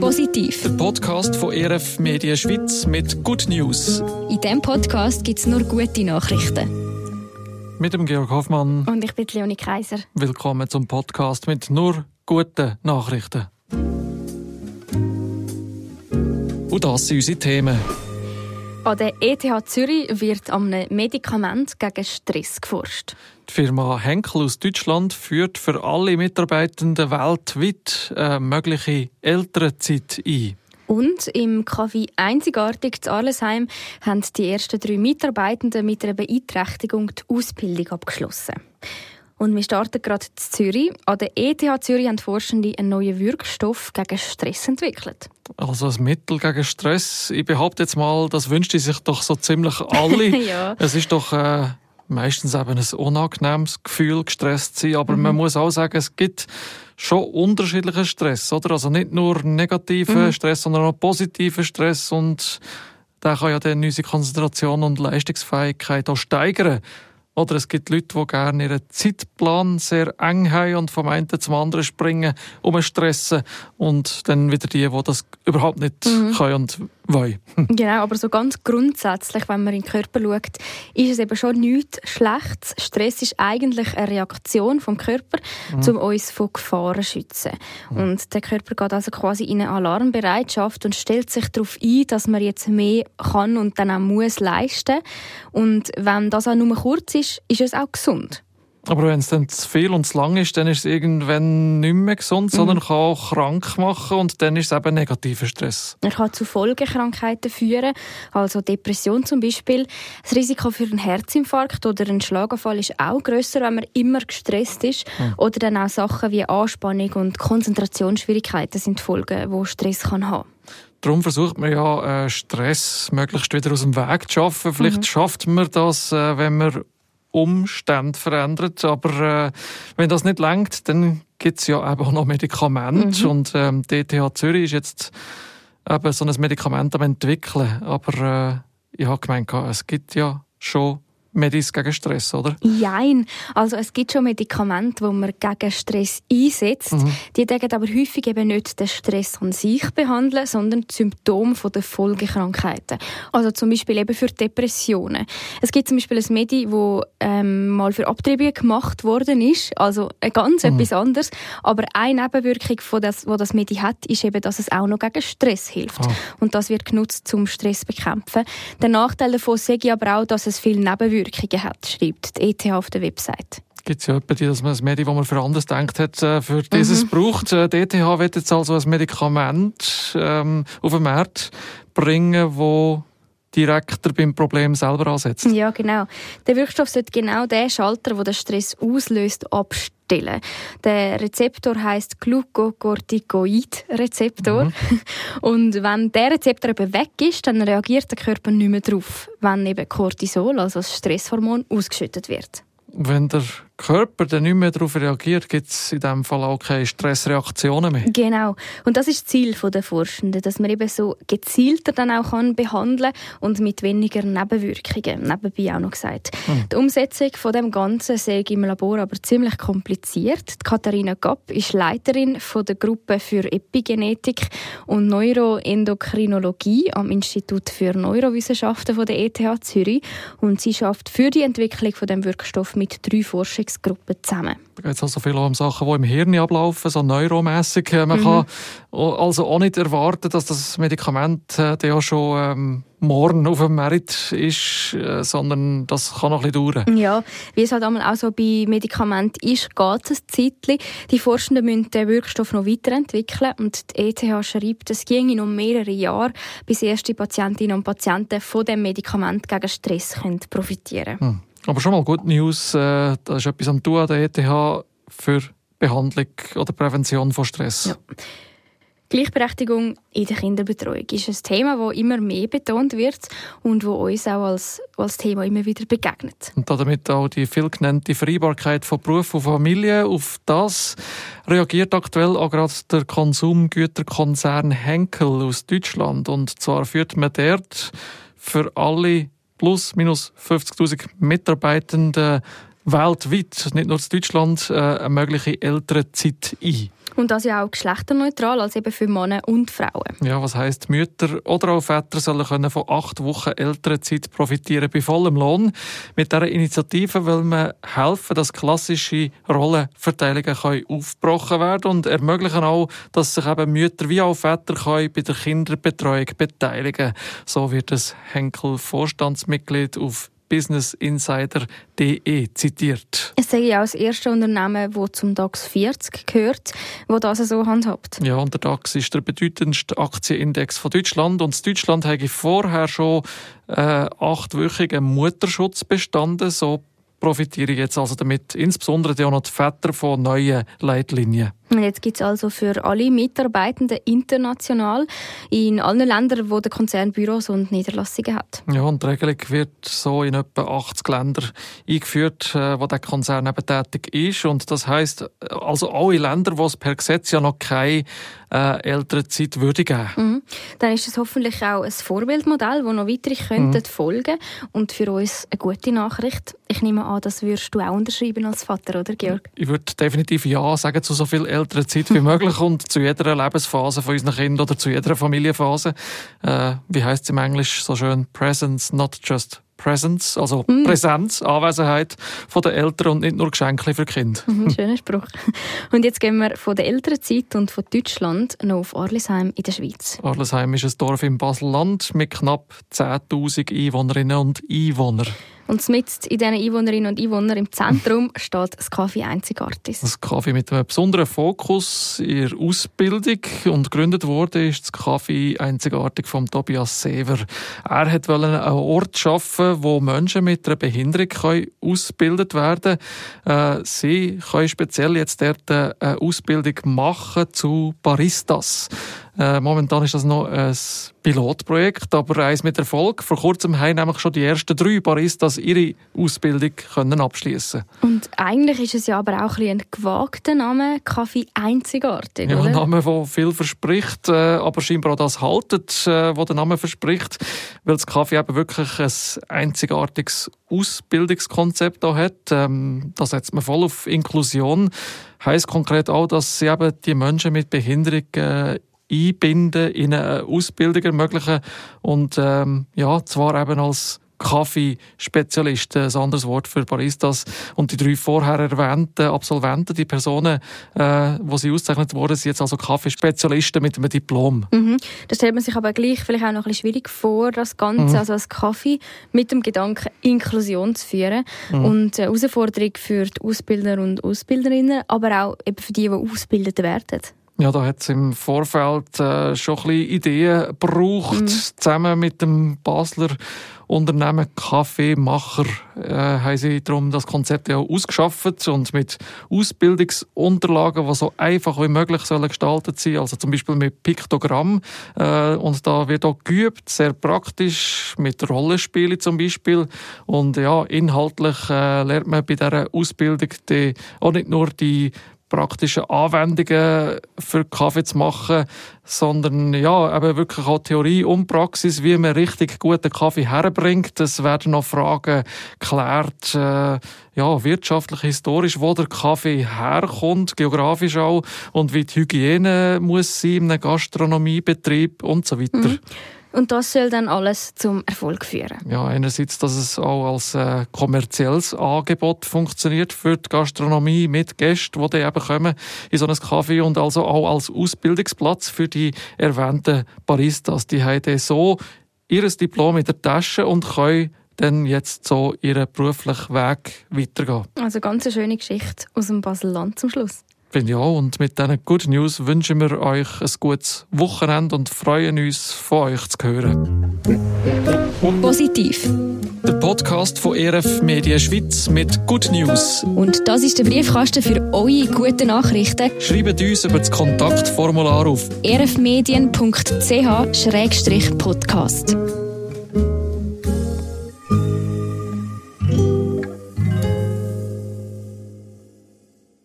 Positiv. Der Podcast von ERF Media Schweiz mit Good News. In diesem Podcast gibt es nur gute Nachrichten. Mit dem Georg Hoffmann. Und ich bin Leonie Kaiser. Willkommen zum Podcast mit nur guten Nachrichten. Und das sind unsere Themen. An der ETH Zürich wird an einem Medikament gegen Stress geforscht. Die Firma Henkel aus Deutschland führt für alle Mitarbeitenden weltweit eine mögliche Elternzeit ein. Und im Café Einzigartig zu Arlesheim haben die ersten drei Mitarbeitenden mit einer Beeinträchtigung die Ausbildung abgeschlossen. Und wir starten gerade in Zürich. An der ETH Zürich haben Forschende einen neuen Wirkstoff gegen Stress entwickelt. Also ein Mittel gegen Stress. Ich behaupte jetzt mal, das wünscht sich doch so ziemlich alle. ja. Es ist doch äh, meistens eben ein unangenehmes Gefühl, gestresst zu sein. Aber mhm. man muss auch sagen, es gibt schon unterschiedlichen Stress, oder? Also nicht nur negativen mhm. Stress, sondern auch positiven Stress und der kann ja dann unsere Konzentration und Leistungsfähigkeit auch steigern. Oder es gibt Leute, die gerne ihren Zeitplan sehr eng haben und vom einen zum anderen springen, um stressen. Und dann wieder die, die das überhaupt nicht mhm. können und wollen. Genau, aber so ganz grundsätzlich, wenn man in den Körper schaut, ist es eben schon nichts Schlechtes. Stress ist eigentlich eine Reaktion vom Körper, mhm. um uns vor Gefahren zu schützen. Mhm. Und der Körper geht also quasi in eine Alarmbereitschaft und stellt sich darauf ein, dass man jetzt mehr kann und dann auch muss leisten. Und wenn das auch nur kurz ist, ist es auch gesund. Aber wenn es dann zu viel und zu lang ist, dann ist es irgendwann nicht mehr gesund, sondern mhm. kann auch krank machen und dann ist es eben negativer Stress. Er kann zu Folgekrankheiten führen, also Depression zum Beispiel. Das Risiko für einen Herzinfarkt oder einen Schlaganfall ist auch größer, wenn man immer gestresst ist. Mhm. Oder dann auch Sachen wie Anspannung und Konzentrationsschwierigkeiten sind Folgen, wo Stress kann haben. Darum versucht man ja, äh, Stress möglichst wieder aus dem Weg zu schaffen. Vielleicht mhm. schafft man das, äh, wenn man Umstände verändert. Aber äh, wenn das nicht langt, dann gibt es ja eben auch noch Medikamente. Mhm. Und ähm, die ETH Zürich ist jetzt eben so ein Medikament am entwickeln. Aber äh, ich habe gemeint, es gibt ja schon Medis gegen Stress, oder? Nein, also es gibt schon Medikamente, die man gegen Stress einsetzt. Mhm. Die decken aber häufig eben nicht den Stress an sich behandeln, sondern die Symptome der Folgekrankheiten. Also zum Beispiel eben für Depressionen. Es gibt zum Beispiel ein Medi, das ähm, mal für Abtreibungen gemacht worden ist, also ganz mhm. etwas anderes. Aber eine Nebenwirkung, von das, wo das Medi hat, ist eben, dass es auch noch gegen Stress hilft. Oh. Und das wird genutzt zum Stress bekämpfen. Der Nachteil davon sehe ich aber auch, dass es viele Nebenwirkungen Wirkungen hat, schreibt die ETH auf der Website. Gibt es ja etwa die, dass man ein Medium, das man für anders denkt hat, äh, für dieses mhm. braucht. Äh, die ETH wird jetzt also ein Medikament ähm, auf den Markt bringen, wo direkter beim Problem selber ansetzt. Ja, genau. Der Wirkstoff sollte genau den Schalter, der den Stress auslöst, abstellen. Der Rezeptor heißt Glucocorticoid-Rezeptor. Mhm. Und wenn der Rezeptor eben weg ist, dann reagiert der Körper nicht mehr darauf, wenn eben Cortisol, also das Stresshormon, ausgeschüttet wird. Wenn der Körper dann nicht mehr darauf reagiert, gibt es in diesem Fall auch keine Stressreaktionen mehr. Genau. Und das ist das Ziel der Forschenden, dass man eben so gezielter dann auch kann behandeln und mit weniger Nebenwirkungen, nebenbei auch noch gesagt. Hm. Die Umsetzung von dem Ganzen sehe ich im Labor aber ziemlich kompliziert. Die Katharina Gapp ist Leiterin von der Gruppe für Epigenetik und Neuroendokrinologie am Institut für Neurowissenschaften von der ETH Zürich und sie schafft für die Entwicklung von dem Wirkstoff mit drei Forschungen Forschungsgruppe zusammen. Da geht es also viel um Sachen, die im Hirn ablaufen, so neuromässig. Äh, man mhm. kann also auch nicht erwarten, dass das Medikament äh, ja schon ähm, morgen auf dem Markt ist, äh, sondern das kann noch ein bisschen dauern. Ja, wie es halt auch so bei Medikamenten ist, geht es ein Zeitchen. Die Forschenden müssen den Wirkstoff noch weiterentwickeln und die ETH schreibt, es ginge noch mehrere Jahre, bis erste Patientinnen und Patienten von dem Medikament gegen Stress können profitieren können. Hm. Aber schon mal Good News, äh, da ist etwas am Tun an der ETH für Behandlung oder Prävention von Stress. Ja. Gleichberechtigung in der Kinderbetreuung ist ein Thema, das immer mehr betont wird und wo uns auch als, als Thema immer wieder begegnet. Und damit auch die viel genannte Vereinbarkeit von Beruf und Familie. Auf das reagiert aktuell auch gerade der Konsumgüterkonzern Henkel aus Deutschland. Und zwar führt man dort für alle plus minus 50.000 Mitarbeitenden weltweit, nicht nur in Deutschland, äh, eine mögliche Elternzeit ein. Und das ja auch geschlechterneutral, als eben für Männer und Frauen. Ja, was heisst, Mütter oder auch Väter sollen können von acht Wochen Elternzeit profitieren bei vollem Lohn. Mit dieser Initiative will man helfen, dass klassische Rollenverteilungen können aufgebrochen werden und ermöglichen auch, dass sich eben Mütter wie auch Väter können bei der Kinderbetreuung beteiligen So wird das Henkel Vorstandsmitglied auf businessinsider.de zitiert. Es sei ja auch das erste Unternehmen, das zum DAX 40 gehört, das das so handhabt. Ja, und der DAX ist der bedeutendste Aktienindex von Deutschland und Deutschland habe vorher schon äh, achtwöchigen Mutterschutz bestanden, so profitiere ich jetzt also damit insbesondere die Väter von neuen Leitlinien. Jetzt gibt es also für alle Mitarbeitenden international in allen Ländern, wo der Konzern Büros und Niederlassungen hat. Ja, und die Regelung wird so in etwa 80 Ländern eingeführt, äh, wo der Konzern eben tätig ist. Und das heißt, also alle Länder, wo es per Gesetz ja noch keine äh, Elternzeit würde geben. Mhm. Dann ist es hoffentlich auch ein Vorbildmodell, das noch weitere könnten mhm. folgen und für uns eine gute Nachricht. Ich nehme an, das würdest du auch unterschreiben als Vater, oder Georg? Ich würde definitiv ja sagen zu so viel älterer Zeit wie möglich und zu jeder Lebensphase von unseren Kindern oder zu jeder Familienphase. Äh, wie heißt es im Englisch so schön? Presence, not just Presence, also mm. Präsenz, Anwesenheit von den Eltern und nicht nur Geschenke für Kinder. Mhm, schöner Spruch. Und jetzt gehen wir von der älteren Zeit und von Deutschland noch auf Arlisheim in der Schweiz. Arlisheim ist ein Dorf im Baselland mit knapp 10.000 Einwohnerinnen und Einwohnern. Und mit in diesen Einwohnerinnen und Einwohnern im Zentrum steht das Café Einzigartig. Das Café mit einem besonderen Fokus in der Ausbildung. Und gegründet wurde ist das Café Einzigartig von Tobias Sever. Er wollte einen Ort schaffen, wo Menschen mit einer Behinderung ausgebildet werden können. Äh, sie können speziell jetzt dort eine Ausbildung machen zu Baristas. Äh, momentan ist das noch ein Pilotprojekt, aber eins mit Erfolg. Vor kurzem haben nämlich schon die ersten drei Baristas ihre Ausbildung können abschließen. Und eigentlich ist es ja aber auch ein, ein gewagter Name, Kaffee einzigartig, ja, oder? ein Name, der viel verspricht, äh, aber scheinbar auch das haltet, äh, was der Name verspricht, weil das Kaffee eben wirklich ein einzigartiges Ausbildungskonzept da hat. Ähm, da setzt man voll auf Inklusion. Heißt konkret auch, dass sie eben die Menschen mit Behinderung äh, einbinden, in eine Ausbildung ermöglichen und ähm, ja, zwar eben als Kaffeespezialist, ein anderes Wort für Baristas. Und die drei vorher erwähnten Absolventen, die Personen, äh, wo sie ausgezeichnet wurden, sind jetzt also Kaffeespezialisten mit einem Diplom. Mhm. Das stellt man sich aber gleich vielleicht auch noch ein bisschen schwierig vor, das Ganze, mhm. also als Kaffee mit dem Gedanken Inklusion zu führen mhm. und eine Herausforderung für die Ausbilder und Ausbilderinnen, aber auch eben für die, die ausgebildet werden. Ja, da hat es im Vorfeld äh, schon ein bisschen Ideen gebraucht, mhm. zusammen mit dem Basler Unternehmen Kaffeemacher äh, haben sie darum das Konzept ja ausgeschafft und mit Ausbildungsunterlagen, die so einfach wie möglich sollen gestaltet sein, also zum Beispiel mit Piktogramm äh, und da wird auch geübt, sehr praktisch mit Rollenspielen zum Beispiel und ja inhaltlich äh, lernt man bei dieser Ausbildung die, auch nicht nur die praktische Anwendungen für Kaffee zu machen, sondern ja, eben wirklich auch Theorie und Praxis, wie man richtig guten Kaffee herbringt. Es werden noch Fragen geklärt, äh, ja, wirtschaftlich, historisch, wo der Kaffee herkommt, geografisch auch, und wie die Hygiene muss sein in einem Gastronomiebetrieb und so weiter. Mhm. Und das soll dann alles zum Erfolg führen. Ja, einerseits, dass es auch als äh, kommerzielles Angebot funktioniert für die Gastronomie mit Gästen, die dann eben kommen in so ein Kaffee und also auch als Ausbildungsplatz für die erwähnten Baristas. Die haben so ihr Diplom in der Tasche und können dann jetzt so ihren beruflichen Weg weitergehen. Also ganz eine schöne Geschichte aus dem Baselland zum Schluss. Auch. Und mit diesen Good News wünschen wir euch ein gutes Wochenende und freuen uns, von euch zu hören. Positiv. Der Podcast von ERF Media Schweiz mit Good News. Und das ist der Briefkasten für eure guten Nachrichten. Schreibt uns über das Kontaktformular auf erfmedien.ch-podcast.